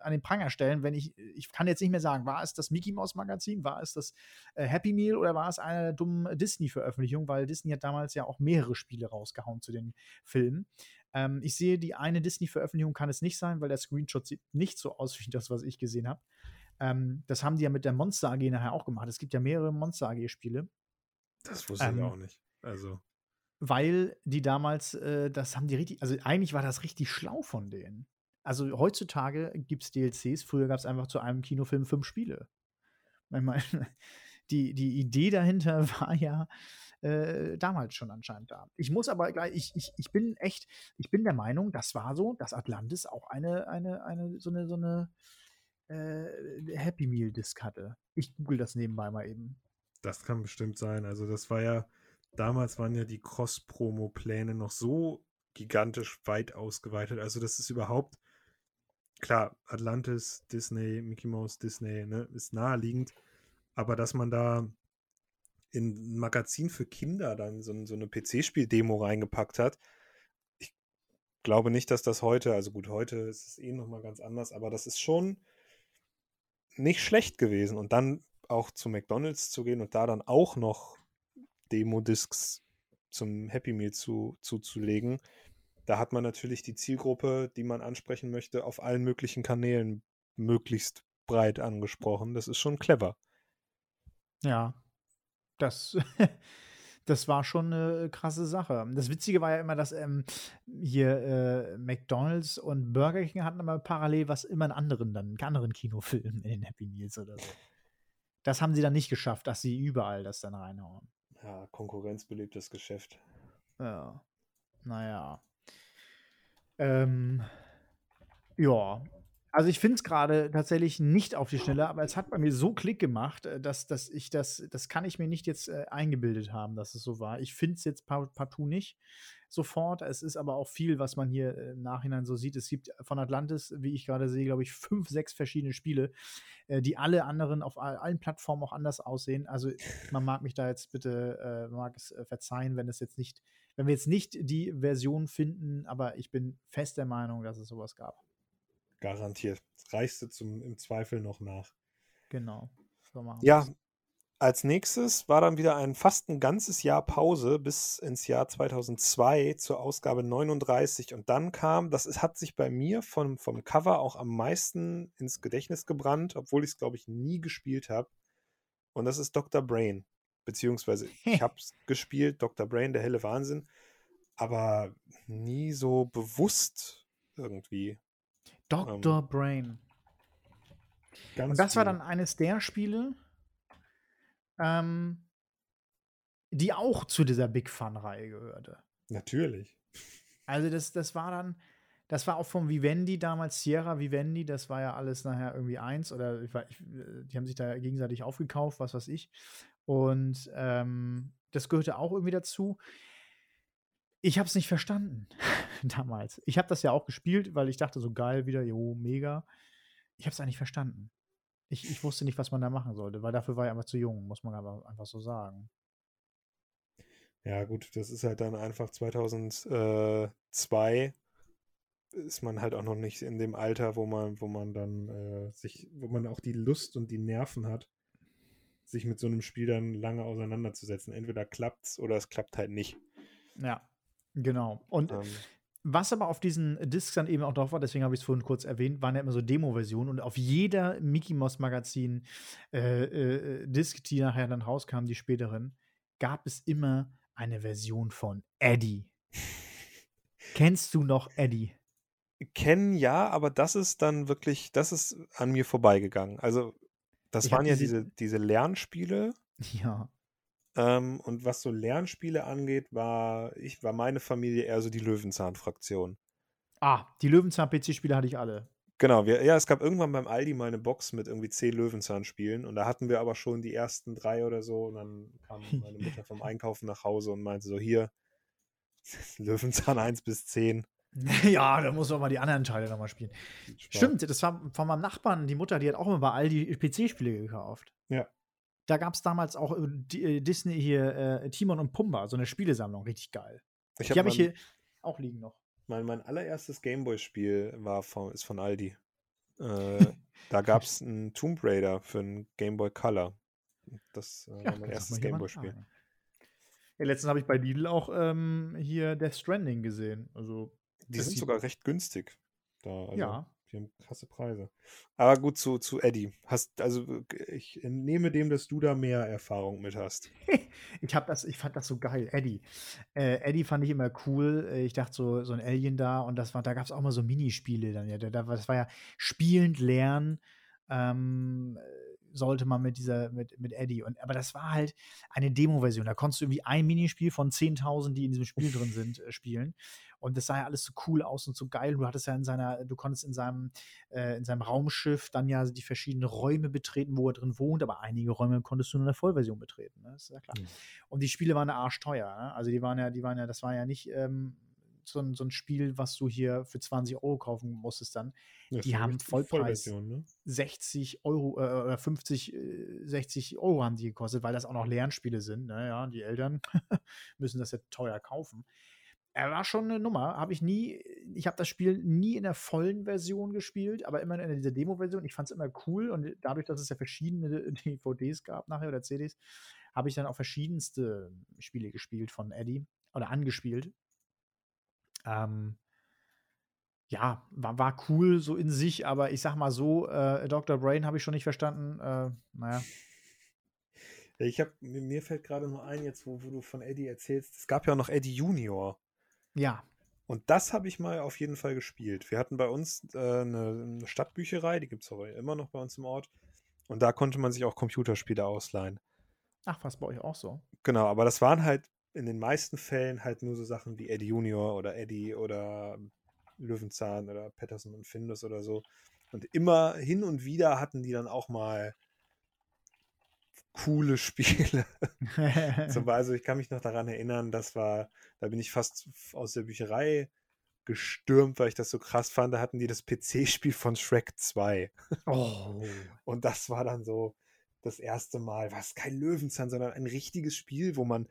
an den Pranger stellen, wenn ich, ich kann jetzt nicht mehr sagen, war es das Mickey Mouse Magazin, war es das äh, Happy Meal oder war es eine dumme Disney-Veröffentlichung, weil Disney hat damals ja auch mehrere Spiele rausgehauen zu den Filmen. Ähm, ich sehe, die eine Disney-Veröffentlichung kann es nicht sein, weil der Screenshot sieht nicht so aus wie das, was ich gesehen habe. Ähm, das haben die ja mit der Monster AG nachher auch gemacht. Es gibt ja mehrere Monster AG-Spiele. Das wusste ähm, ich auch nicht. Also. Weil die damals, äh, das haben die richtig, also eigentlich war das richtig schlau von denen. Also heutzutage gibt es DLCs, früher gab es einfach zu einem Kinofilm fünf Spiele. Ich meine, die, die Idee dahinter war ja äh, damals schon anscheinend da. Ich muss aber gleich, ich, ich, ich bin echt, ich bin der Meinung, das war so, dass Atlantis auch eine, eine, eine, so eine, so eine äh, Happy Meal Disc hatte. Ich google das nebenbei mal eben. Das kann bestimmt sein. Also das war ja, damals waren ja die Cross-Promo-Pläne noch so gigantisch weit ausgeweitet. Also das ist überhaupt klar, Atlantis, Disney, Mickey Mouse, Disney, ne, ist naheliegend. Aber dass man da in ein Magazin für Kinder dann so, so eine PC-Spiel-Demo reingepackt hat, ich glaube nicht, dass das heute, also gut, heute ist es eh nochmal ganz anders, aber das ist schon nicht schlecht gewesen. Und dann auch zu McDonalds zu gehen und da dann auch noch Demo-Discs zum Happy Meal zu, zuzulegen, da hat man natürlich die Zielgruppe, die man ansprechen möchte, auf allen möglichen Kanälen möglichst breit angesprochen. Das ist schon clever. Ja, das, das war schon eine krasse Sache. Das Witzige war ja immer, dass ähm, hier äh, McDonalds und Burger King hatten immer parallel was immer in anderen dann, in anderen Kinofilmen in den Happy Meals oder so. Das haben sie dann nicht geschafft, dass sie überall das dann reinhauen. Ja, konkurrenzbelebtes Geschäft. Ja. Naja. Ähm, ja, also ich finde es gerade tatsächlich nicht auf die Schnelle, aber es hat bei mir so Klick gemacht, äh, dass, dass ich das, das kann ich mir nicht jetzt äh, eingebildet haben, dass es so war. Ich finde es jetzt partout nicht sofort. Es ist aber auch viel, was man hier äh, im Nachhinein so sieht. Es gibt von Atlantis, wie ich gerade sehe, glaube ich, fünf, sechs verschiedene Spiele, äh, die alle anderen auf allen Plattformen auch anders aussehen. Also man mag mich da jetzt bitte, äh, mag es äh, verzeihen, wenn es jetzt nicht wenn wir jetzt nicht die Version finden, aber ich bin fest der Meinung, dass es sowas gab. Garantiert. Das reichst du zum, im Zweifel noch nach. Genau. Ja, als nächstes war dann wieder ein fast ein ganzes Jahr Pause bis ins Jahr 2002 zur Ausgabe 39 und dann kam, das ist, hat sich bei mir vom, vom Cover auch am meisten ins Gedächtnis gebrannt, obwohl ich es glaube ich nie gespielt habe und das ist Dr. Brain beziehungsweise ich habe es gespielt, Dr. Brain, der helle Wahnsinn, aber nie so bewusst irgendwie. Dr. Ähm, Brain. Und das viel. war dann eines der Spiele, ähm, die auch zu dieser Big Fun-Reihe gehörte. Natürlich. Also das, das war dann, das war auch vom Vivendi damals, Sierra Vivendi, das war ja alles nachher irgendwie eins oder ich, ich, die haben sich da gegenseitig aufgekauft, was weiß ich. Und ähm, das gehörte auch irgendwie dazu. Ich habe es nicht verstanden damals. Ich habe das ja auch gespielt, weil ich dachte so geil wieder, jo, mega. Ich habe es eigentlich verstanden. Ich, ich wusste nicht, was man da machen sollte, weil dafür war ich einfach zu jung, muss man aber einfach so sagen. Ja, gut, das ist halt dann einfach 2002 ist man halt auch noch nicht in dem Alter, wo man, wo man dann äh, sich, wo man auch die Lust und die Nerven hat, sich mit so einem Spiel dann lange auseinanderzusetzen. Entweder klappt es oder es klappt halt nicht. Ja, genau. Und ähm. was aber auf diesen Discs dann eben auch drauf war, deswegen habe ich es vorhin kurz erwähnt, waren ja immer so Demo-Versionen und auf jeder Mickey Mouse Magazin äh, äh, Disc, die nachher dann rauskam, die späteren, gab es immer eine Version von Eddie. Kennst du noch Eddie? Kennen ja, aber das ist dann wirklich, das ist an mir vorbeigegangen. Also das Ich waren ja diese diese diese Lernspiele. Ja. Ähm, und was so Lernspiele angeht, war ich war meine Familie eher so die Löwenzahn-Fraktion. Ah, die Löwenzahn-PC-Spiele hatte ich alle. Genau, wir, ja, es gab irgendwann beim Aldi mal eine Box mit irgendwie zehn Löwenzahnspielen und da hatten wir aber schon die ersten drei oder so und dann kam meine Mutter vom Einkaufen nach Hause und meinte so, hier, Löwenzahn 1 bis 10. ja, da muss man mal die anderen Teile nochmal spielen. Stimmt, das war von meinem Nachbarn, die Mutter, die hat auch immer bei Aldi PC-Spiele gekauft. Ja. Da gab es damals auch äh, äh, Disney hier äh, Timon und Pumba, so eine Spielesammlung, richtig geil. Ich Die habe habe ich hier auch liegen noch. mein, mein allererstes Gameboy-Spiel war von, ist von Aldi. Äh, da gab es einen Tomb Raider für einen Gameboy Color. Das äh, war mein erstes Gameboy-Spiel. Ja, letztens habe ich bei Lidl auch ähm, hier Death Stranding gesehen. Also, Die sind sogar recht günstig. Da, also, ja. Die haben krasse Preise. Aber gut, zu, zu Eddie. Hast, also ich nehme dem, dass du da mehr Erfahrung mit hast. Ich, hab das, ich fand das so geil, Eddie. Äh, Eddie fand ich immer cool. Äh, Ich dachte so, so ein Alien da und das war, da gab es auch mal so Minispiele dann ja. Da, da, das war ja spielend lernen. Ähm, sollte man mit dieser, mit, mit Eddie. Und, aber das war halt eine Demo-Version. Da konntest du irgendwie ein Minispiel von 10.000, die in diesem Spiel drin sind, äh, spielen. Und das sah ja alles so cool aus und so geil. Du hattest ja in seiner, du konntest in seinem, äh, in seinem Raumschiff dann ja die verschiedenen Räume betreten, wo er drin wohnt, aber einige Räume konntest du nur in der Vollversion betreten. Ne? Das ist ja klar. Mhm. Und die Spiele waren arschteuer. Ne? Also die waren ja, die waren ja, das war ja nicht ähm, so, ein, so ein Spiel, was du hier für 20 Euro kaufen musstest dann. Ja, Die haben Vollpreis. Ne? 60 Euro äh, oder 50, äh, 60 Euro haben die gekostet, weil das auch noch Lernspiele sind. Ne? Ja, die Eltern müssen das ja teuer kaufen. Er war schon eine Nummer. Habe ich nie, ich habe das Spiel nie in der vollen Version gespielt, aber immer in dieser Demo-Version. Ich fand es immer cool und dadurch, dass es ja verschiedene DVDs gab nachher oder CDs, habe ich dann auch verschiedenste Spiele gespielt von Eddie oder angespielt. Ähm, ja, war, war cool so in sich, aber ich sag mal so, äh, Dr. Brain habe ich schon nicht verstanden. Äh, naja. Ja, ich habe mir mir fällt gerade nur ein, jetzt wo, wo du von Eddie erzählst, es gab ja auch noch Eddie Junior. Ja. Und das habe ich mal auf jeden Fall gespielt. Wir hatten bei uns äh, eine, eine Stadtbücherei, die gibt es aber immer noch bei uns im Ort. Und da konnte man sich auch Computerspiele ausleihen. Ach, was bei euch auch so? Genau, aber das waren halt in den meisten Fällen halt nur so Sachen wie Eddie Junior oder Eddie oder Löwenzahn oder Patterson und Findus oder so. Und immer hin und wieder hatten die dann auch mal coole Spiele. Zum Beispiel, also ich kann mich noch daran erinnern, das war, da bin ich fast aus der Bücherei gestürmt, weil ich das so krass fand. Da hatten die das PC-Spiel von Shrek 2. oh. Und das war dann so das erste Mal, was kein Löwenzahn, sondern ein richtiges Spiel, wo man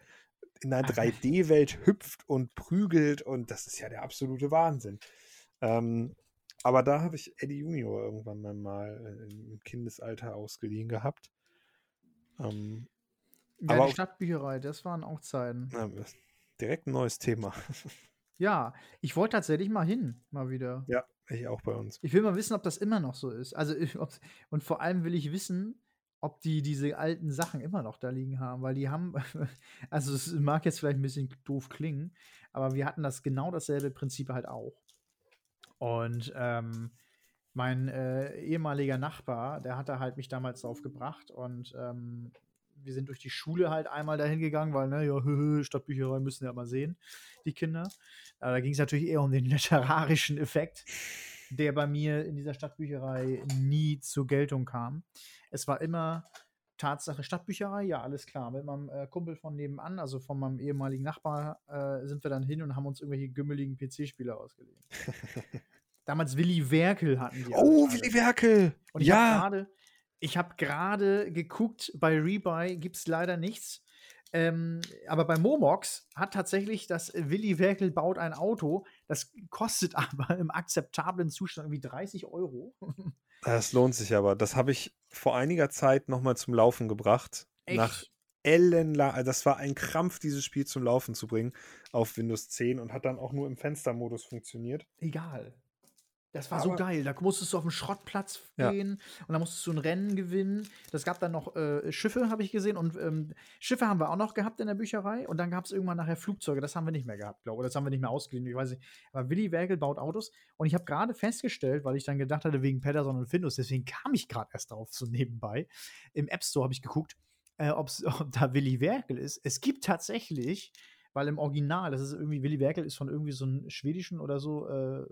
in einer 3D-Welt hüpft und prügelt und das ist ja der absolute Wahnsinn. Ähm, aber da habe ich Eddie Junior irgendwann mal äh, im Kindesalter ausgeliehen gehabt. Ähm, Ja, Aber die Stadtbücherei, das waren auch Zeiten. na, direkt ein neues Thema. Ja, ich wollte tatsächlich mal hin, mal wieder. ja, ich auch bei uns. Ich will mal wissen, ob das immer noch so ist. Also, ich- und vor allem will ich wissen, ob die diese alten Sachen immer noch da liegen haben, weil die haben, also es mag jetzt vielleicht ein bisschen doof klingen, aber wir hatten das genau dasselbe Prinzip halt auch. Und ähm, mein äh, ehemaliger Nachbar, der hat da halt mich damals drauf gebracht und ähm, wir sind durch die Schule halt einmal dahin gegangen, weil, ne, ja, Stadtbücherei müssen ja mal sehen, die Kinder. Aber da ging es natürlich eher um den literarischen Effekt, der bei mir in dieser Stadtbücherei nie zur Geltung kam. Es war immer Tatsache Stadtbücherei, ja, alles klar. Mit meinem äh, Kumpel von nebenan, also von meinem ehemaligen Nachbar, äh, sind wir dann hin und haben uns irgendwelche gümmeligen PC-Spiele ausgeliehen. Damals Willy Werkel hatten die. Oh. Willi Werkel! Und ich ja! habe gerade ich habe gerade geguckt, bei Rebuy gibt es leider nichts. Ähm, aber bei Momox hat tatsächlich das äh, Willy Werkel baut ein Auto. Das kostet aber im akzeptablen Zustand irgendwie 30 Euro. Das lohnt sich aber. Das habe ich vor einiger Zeit nochmal zum Laufen gebracht. Nach Echt? ellenlang. Also das war ein Krampf, dieses Spiel zum Laufen zu bringen auf Windows 10 und hat dann auch nur im Fenstermodus funktioniert. Egal. Das war so Aber- geil. Da musstest du auf den Schrottplatz Ja. gehen und da musstest du ein Rennen gewinnen. Das gab dann noch äh, Schiffe, habe ich gesehen. Und ähm, Schiffe haben wir auch noch gehabt in der Bücherei. Und dann gab es irgendwann nachher Flugzeuge. Das haben wir nicht mehr gehabt, glaube ich. Oder das haben wir nicht mehr ausgeliehen. Ich weiß nicht. Aber Willy Wergel baut Autos. Und ich habe gerade festgestellt, weil ich dann gedacht hatte, wegen Patterson und Findus, deswegen kam ich gerade erst drauf so nebenbei. Im App Store habe ich geguckt, äh, ob's, ob da Willy Werkel ist. Es gibt tatsächlich, weil im Original, das ist irgendwie, Willy Werkel ist von irgendwie so einem schwedischen oder so äh,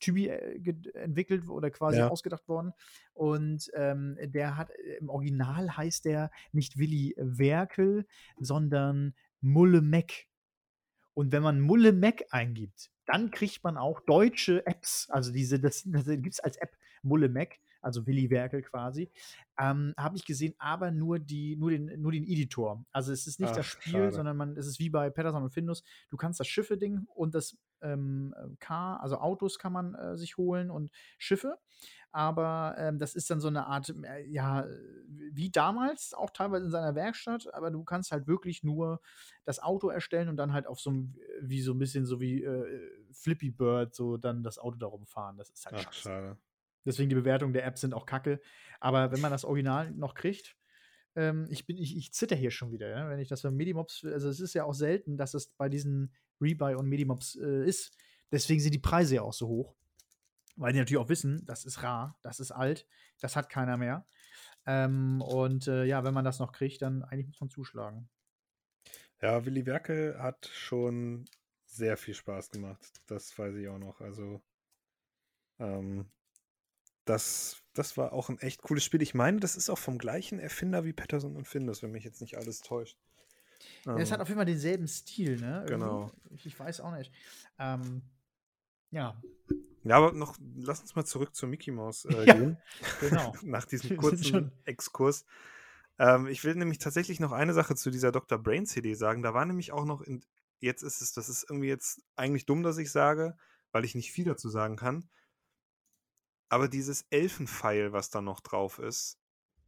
Tybi äh, entwickelt oder quasi ja. ausgedacht worden. Und ähm, der hat im Original heißt der nicht Willi Werkel, sondern Mulle Meck. Und wenn man Mulle Mac eingibt, dann kriegt man auch deutsche Apps. Also diese, das, das gibt es als App Mulle Mac, also Willi Werkel quasi. Ähm, Habe ich gesehen, aber nur, die, nur, den, nur den Editor. Also es ist nicht Ach, das Spiel, schade. sondern man, es ist wie bei Patterson und Findus. Du kannst das Schiffe-Ding und das ähm, Car, also Autos kann man äh, sich holen und Schiffe aber ähm, das ist dann so eine Art, äh, ja, wie damals, auch teilweise in seiner Werkstatt, aber du kannst halt wirklich nur das Auto erstellen und dann halt auf so einem, wie so ein bisschen so wie äh, Flippy Bird, so dann das Auto darum fahren. Das ist halt Ach, schade. Deswegen die Bewertungen der App sind auch kacke. Aber wenn man das Original noch kriegt, ähm, ich bin, ich, ich zitter hier schon wieder, ja? wenn ich das bei Medimobs, also es ist ja auch selten, dass es bei diesen Rebuy und Medimobs äh, ist. Deswegen sind die Preise ja auch so hoch weil die natürlich auch wissen, das ist rar, das ist alt, das hat keiner mehr. Ähm, und äh, ja, wenn man das noch kriegt, dann eigentlich muss man zuschlagen. Ja, Willi Werke hat schon sehr viel Spaß gemacht. Das weiß ich auch noch. Also, ähm, das, das war auch ein echt cooles Spiel. Ich meine, das ist auch vom gleichen Erfinder wie Patterson und Findus, wenn mich jetzt nicht alles täuscht. Ja, es hat ähm. auf jeden Fall denselben Stil, ne? Genau. Ich, ich, weiß auch nicht. Ähm, ja, ja, aber noch, lass uns mal zurück zur Mickey Mouse äh, ja, gehen. Genau. Nach diesem kurzen Exkurs. Ähm, ich will nämlich tatsächlich noch eine Sache zu dieser Dr. Brain CD sagen. Da war nämlich auch noch, in, jetzt ist es, das ist irgendwie jetzt eigentlich dumm, dass ich sage, weil ich nicht viel dazu sagen kann. Aber dieses Elfenpfeil, was da noch drauf ist,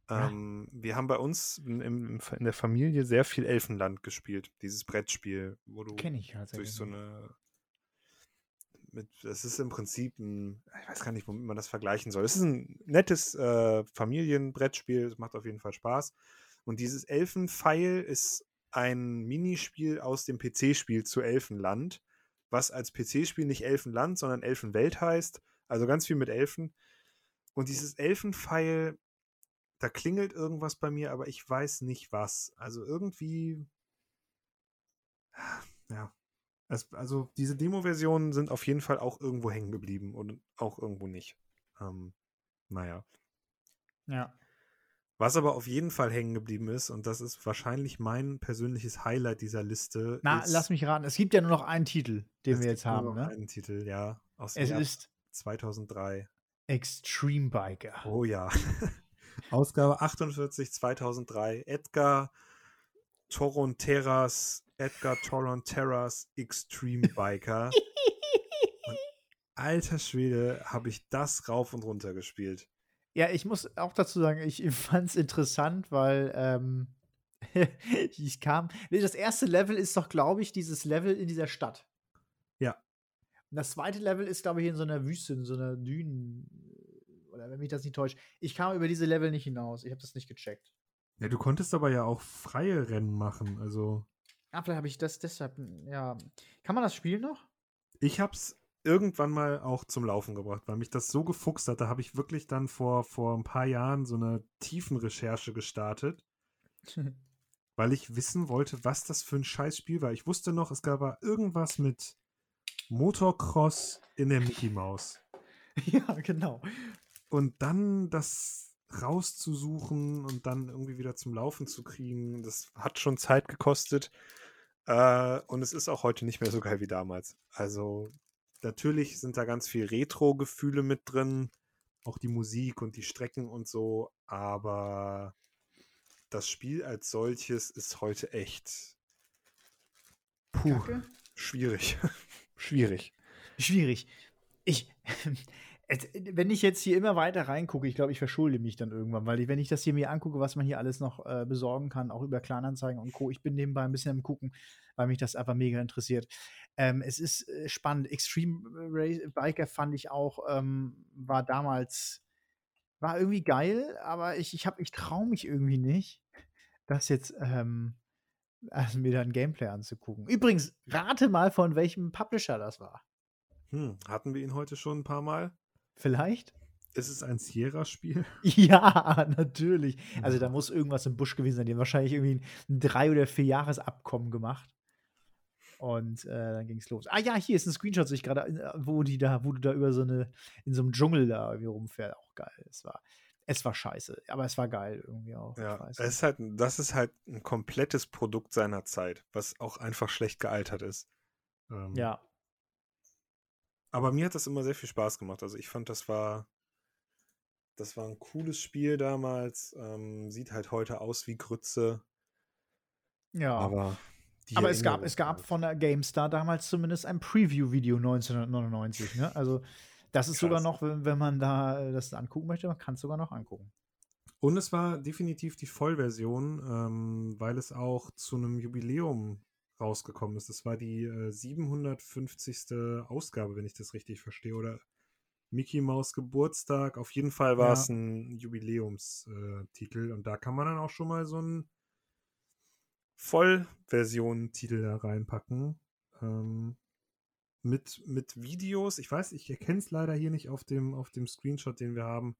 ähm, ja. wir haben bei uns in, in, in, der Familie sehr viel Elfenland gespielt. Dieses Brettspiel, wo du durch so eine mit, das ist im Prinzip ein, ich weiß gar nicht, womit man das vergleichen soll. Es ist ein nettes äh, Familienbrettspiel, es macht auf jeden Fall Spaß. Und dieses Elfenpfeil ist ein Minispiel aus dem PC-Spiel zu Elfenland, was als PC-Spiel nicht Elfenland, sondern Elfenwelt heißt. Also ganz viel mit Elfen. Und dieses Elfenpfeil, da klingelt irgendwas bei mir, aber ich weiß nicht was. Also irgendwie, ja, also diese Demo-Versionen sind auf jeden Fall auch irgendwo hängen geblieben und auch irgendwo nicht. Ähm, naja. Ja. Was aber auf jeden Fall hängen geblieben ist, und das ist wahrscheinlich mein persönliches Highlight dieser Liste. Na, lass mich raten. Es gibt ja nur noch einen Titel, den wir jetzt haben. Nur noch ne? einen Titel, ja. Aus es ist 2003. Extreme Biker. Oh ja. Ausgabe 48 2003. Edgar Toronteras Edgar Toronteras Extreme Biker. und alter Schwede, habe ich das rauf und runter gespielt. Ja, ich muss auch dazu sagen, ich fand es interessant, weil ähm, ich kam. Nee, das erste Level ist doch, glaube ich, dieses Level in dieser Stadt. Und das zweite Level ist, glaube ich, in so einer Wüste, in so einer Dünen. Oder wenn mich das nicht täuscht. Ich kam über diese Level nicht hinaus. Ich habe das nicht gecheckt. Ja, du konntest aber ja auch freie Rennen machen, also. Ah, vielleicht habe ich das deshalb, ja. Kann man das Spiel noch? Ich habe es irgendwann mal auch zum Laufen gebracht, weil mich das so gefuchst hat. Da habe ich wirklich dann vor, vor ein paar Jahren so eine Tiefenrecherche gestartet, weil ich wissen wollte, was das für ein Scheißspiel war. Ich wusste noch, es gab irgendwas mit Motocross in der Mickey Maus. Ja, genau. Und dann das rauszusuchen und dann irgendwie wieder zum Laufen zu kriegen, das hat schon Zeit gekostet. Äh, und es ist auch heute nicht mehr so geil wie damals. Also natürlich sind da ganz viel Retro-Gefühle mit drin, auch die Musik und die Strecken und so, aber das Spiel als solches ist heute echt puh, schwierig. schwierig. Schwierig. Ich, wenn ich jetzt hier immer weiter reingucke, ich glaube, ich verschulde mich dann irgendwann, weil ich, wenn ich das hier mir angucke, was man hier alles noch äh, besorgen kann, auch über Kleinanzeigen und Co., ich bin nebenbei ein bisschen am gucken, weil mich das einfach mega interessiert. Ähm, es ist äh, spannend. Extreme Race Biker fand ich auch, ähm, war damals, war irgendwie geil, aber ich, ich, ich traue mich irgendwie nicht, das jetzt ähm, also mir dann Gameplay anzugucken. Übrigens, rate mal, von welchem Publisher das war. Hm, hatten wir ihn heute schon ein paar Mal? Vielleicht? Ist es ein Sierra-Spiel? Ja, natürlich. Also da muss irgendwas im Busch gewesen sein. Die haben wahrscheinlich irgendwie ein drei- oder vier Jahres Abkommen gemacht. Und äh, dann ging es los. Ah ja, hier ist ein Screenshot, ich gerade, äh, wo die da, wo du da über so eine, in so einem Dschungel da irgendwie rumfährst. Auch geil. Es war, es war scheiße, aber es war geil irgendwie auch. Ja, es ist halt, das ist halt ein komplettes Produkt seiner Zeit, was auch einfach schlecht gealtert ist. Ähm, ja. Aber mir hat das immer sehr viel Spaß gemacht. Also ich fand, das war, das war ein cooles Spiel damals. Ähm, sieht halt heute aus wie Grütze. Ja. Aber, aber es gab, es gab von der GameStar damals zumindest ein Preview-Video 1999. Ne? Also das ist Krass. sogar noch, wenn, wenn man da äh, das angucken möchte, man kann es sogar noch angucken. Und es war definitiv die Vollversion, ähm, weil es auch zu einem Jubiläum rausgekommen ist. Das war die äh, 750. Ausgabe, wenn ich das richtig verstehe, oder Mickey Maus Geburtstag. Auf jeden Fall war ja. es ein Jubiläumstitel äh, und da kann man dann auch schon mal so einen Vollversion-Titel da reinpacken. Ähm, mit, mit Videos. Ich weiß, ich erkenne es leider hier nicht auf dem, auf dem Screenshot, den wir haben,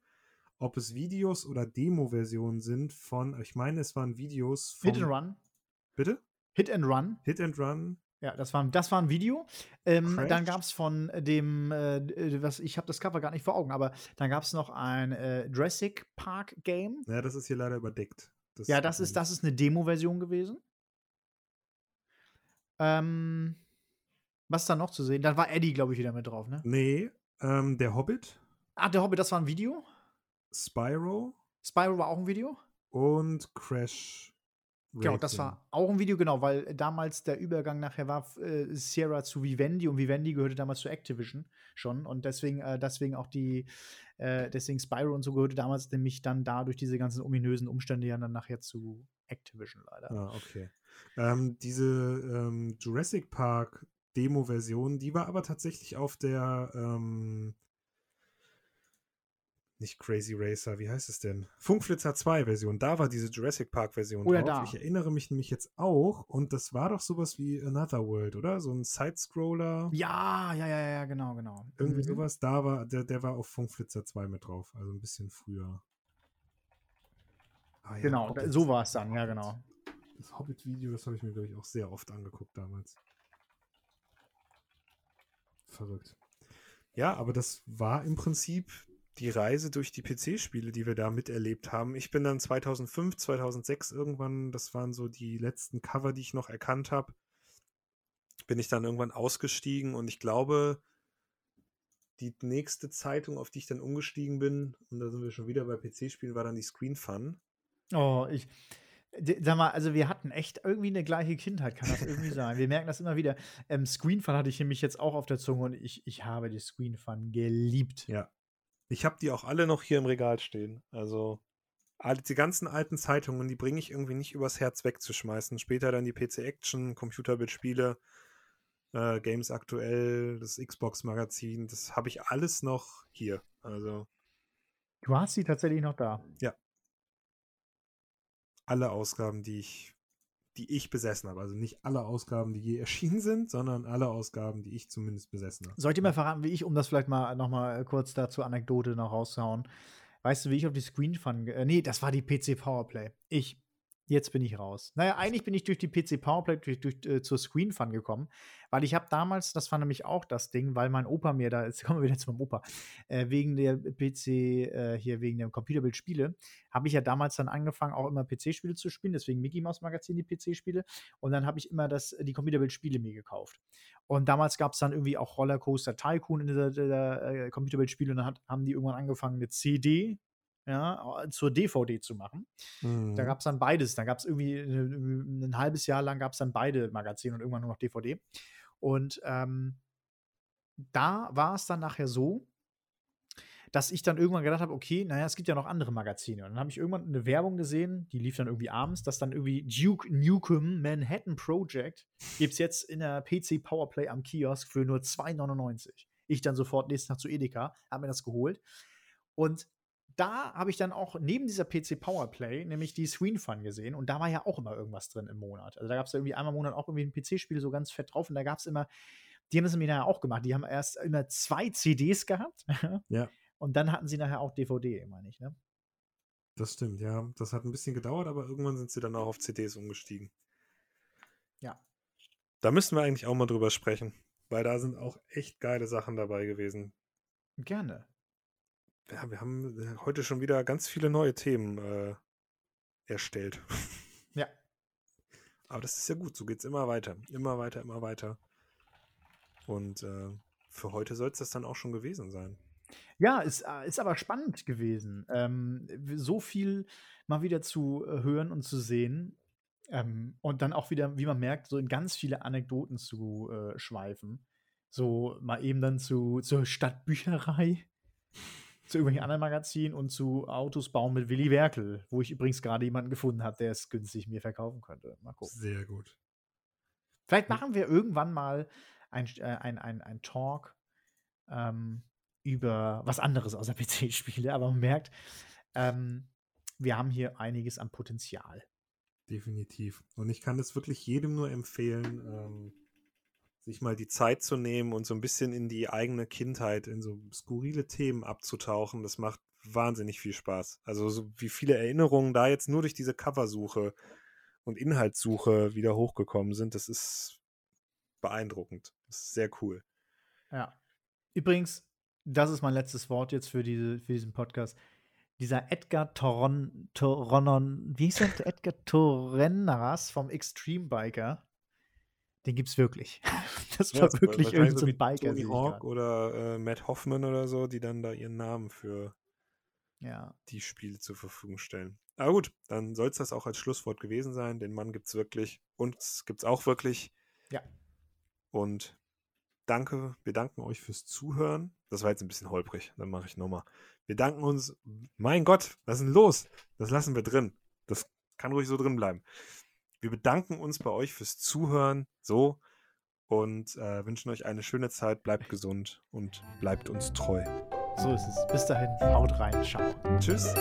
ob es Videos oder Demo-Versionen sind von, ich meine, es waren Videos von. Hit and Run. Bitte? Hit and Run. Hit and Run. Ja, das war, das war ein Video. Ähm, dann gab es von dem, äh, was ich habe das Cover gar nicht vor Augen, aber dann gab es noch ein äh, Jurassic Park Game. Ja, das ist hier leider überdeckt. Das ja, das ist, das ist eine Demo-Version gewesen. Ähm, was da noch zu sehen? Dann war Eddie, glaube ich, wieder mit drauf, ne? Nee, ähm, der Hobbit. Ah, der Hobbit, das war ein Video? Spyro. Spyro war auch ein Video? Und Crash Genau, das war auch ein Video, genau, weil damals der Übergang nachher war äh, Sierra zu Vivendi und Vivendi gehörte damals zu Activision schon und deswegen, äh, deswegen auch die, äh, deswegen Spyro und so gehörte damals nämlich dann da durch diese ganzen ominösen Umstände ja dann nachher zu Activision leider. Ah, okay. Ähm, diese ähm, Jurassic Park Demo-Version, die war aber tatsächlich auf der ähm, nicht Crazy Racer, wie heißt es denn? Funkflitzer 2 Version. Da war diese Jurassic Park Version ja, drauf. Ich erinnere mich nämlich jetzt auch und das war doch sowas wie Another World, oder? So ein Sidescroller. Ja, ja, ja, ja, genau, genau. Irgendwie mhm. sowas. Da war, der, der war auf Funkflitzer 2 mit drauf, also ein bisschen früher. Ah, ja, genau, Hobbit. so war es dann, ja, genau. Das Hobbit-Video, das habe ich mir, glaube ich, auch sehr oft angeguckt damals. Verrückt. Ja, aber das war im Prinzip die Reise durch die PC-Spiele, die wir da miterlebt haben. Ich bin dann 2005, 2006 irgendwann, das waren so die letzten Cover, die ich noch erkannt habe, bin ich dann irgendwann ausgestiegen und ich glaube, die nächste Zeitung, auf die ich dann umgestiegen bin, und da sind wir schon wieder bei PC-Spielen, war dann die Screen Fun. Oh, ich, Sag mal, also wir hatten echt irgendwie eine gleiche Kindheit, kann das irgendwie sein. Wir merken das immer wieder. Ähm, Screen Fun hatte ich nämlich jetzt auch auf der Zunge und ich, ich habe die Screen Fun geliebt. Ja, ich habe die auch alle noch hier im Regal stehen. Also die ganzen alten Zeitungen, die bringe ich irgendwie nicht übers Herz wegzuschmeißen. Später dann die PC Action, Computerbit-Spiele, äh, Games aktuell, das Xbox-Magazin, das habe ich alles noch hier. Also. Du hast sie tatsächlich noch da. Ja. Alle Ausgaben, die ich die ich besessen habe. Also nicht alle Ausgaben, die je erschienen sind, sondern alle Ausgaben, die ich zumindest besessen habe. Soll ich dir mal verraten, wie ich, um das vielleicht mal noch mal kurz dazu Anekdote noch rauszuhauen, weißt du, wie ich auf die Screen fand? Äh, nee, das war die PC Powerplay. Ich Jetzt bin ich raus. Naja, eigentlich bin ich durch die PC Powerplay durch, durch, äh, zur Screen Fun gekommen, weil ich habe damals, das war nämlich auch das Ding, weil mein Opa mir da, jetzt kommen wir wieder zu meinem Opa, äh, wegen der PC, äh, hier wegen dem Computerbild-Spiele, habe ich ja damals dann angefangen, auch immer PC-Spiele zu spielen, deswegen Mickey Mouse Magazin, die PC-Spiele. Und dann habe ich immer das, die Computerbild-Spiele mir gekauft. Und damals gab es dann irgendwie auch Rollercoaster Tycoon in der, der, der äh, Computerbild-Spiele und dann hat, haben die irgendwann angefangen, eine CD ja, zur DVD zu machen. Mhm. Da gab es dann beides. Da gab es irgendwie ein, ein, halbes Jahr lang gab es dann beide Magazine und irgendwann nur noch DVD. Und ähm, da war es dann nachher so, dass ich dann irgendwann gedacht habe, okay, naja, es gibt ja noch andere Magazine. Und dann habe ich irgendwann eine Werbung gesehen, die lief dann irgendwie abends, dass dann irgendwie Duke Nukem Manhattan Project gibt es jetzt in der PC Powerplay am Kiosk für nur 2,99. Ich dann sofort nächsten Tag zu Edeka, habe mir das geholt. Und da habe ich dann auch neben dieser PC Powerplay nämlich die Screen Fun gesehen und da war ja auch immer irgendwas drin im Monat. Also da gab es ja irgendwie einmal im Monat auch irgendwie ein PC-Spiel so ganz fett drauf und da gab es immer, die haben es mir nachher auch gemacht, die haben erst immer zwei CDs gehabt. ja. Und dann hatten sie nachher auch DVD, meine ich, ne? Das stimmt, ja. Das hat ein bisschen gedauert, aber irgendwann sind sie dann auch auf CDs umgestiegen. Ja. Da müssen wir eigentlich auch mal drüber sprechen, weil da sind auch echt geile Sachen dabei gewesen. Gerne. Ja, wir haben äh, heute schon wieder ganz viele neue Themen äh, erstellt. Ja. Aber das ist ja gut, so geht es immer weiter. Immer weiter, immer weiter. Und äh, für heute soll es das dann auch schon gewesen sein. Ja, ist, äh, ist aber spannend gewesen. Ähm, so viel mal wieder zu äh, hören und zu sehen. Ähm, und dann auch wieder, wie man merkt, so in ganz viele Anekdoten zu äh, schweifen. So mal eben dann zu, zur Stadtbücherei, zu irgendwelchen anderen Magazinen und zu Autos bauen mit Willi Werkel, wo ich übrigens gerade jemanden gefunden habe, der es günstig mir verkaufen könnte. Mal gucken. Sehr gut. Vielleicht machen wir irgendwann mal ein, äh, ein, ein, ein Talk ähm, über was anderes außer PC-Spiele, aber man merkt, ähm, wir haben hier einiges an Potenzial. Definitiv. Und ich kann es wirklich jedem nur empfehlen, ähm, sich mal die Zeit zu nehmen und so ein bisschen in die eigene Kindheit, in so skurrile Themen abzutauchen. Das macht wahnsinnig viel Spaß. Also so wie viele Erinnerungen da jetzt nur durch diese Coversuche und Inhaltssuche wieder hochgekommen sind, das ist beeindruckend. Das ist sehr cool. Ja. Übrigens, das ist mein letztes Wort jetzt für, diese, für diesen Podcast. Dieser Edgar Toron, Toronon, wie hieß der? Edgar Torrenras vom Extreme Biker. Den gibt's wirklich. Das war Ja, wirklich irgendein so wie Biker. Tony Hawk oder äh, Matt Hoffman oder so, die dann da ihren Namen für Ja. die Spiele zur Verfügung stellen. Aber gut, dann soll es das auch als Schlusswort gewesen sein. Den Mann gibt es wirklich. Uns gibt es auch wirklich. Ja. Und danke, wir danken euch fürs Zuhören. Das war jetzt ein bisschen holprig, dann mache ich nochmal. Wir danken uns. Mein Gott, was ist denn los? Das lassen wir drin. Das kann ruhig so drin bleiben. Wir bedanken uns bei euch fürs Zuhören. So. Und äh, wünschen euch eine schöne Zeit. Bleibt gesund und bleibt uns treu. So ist es. Bis dahin, haut rein. Ciao. Tschüss.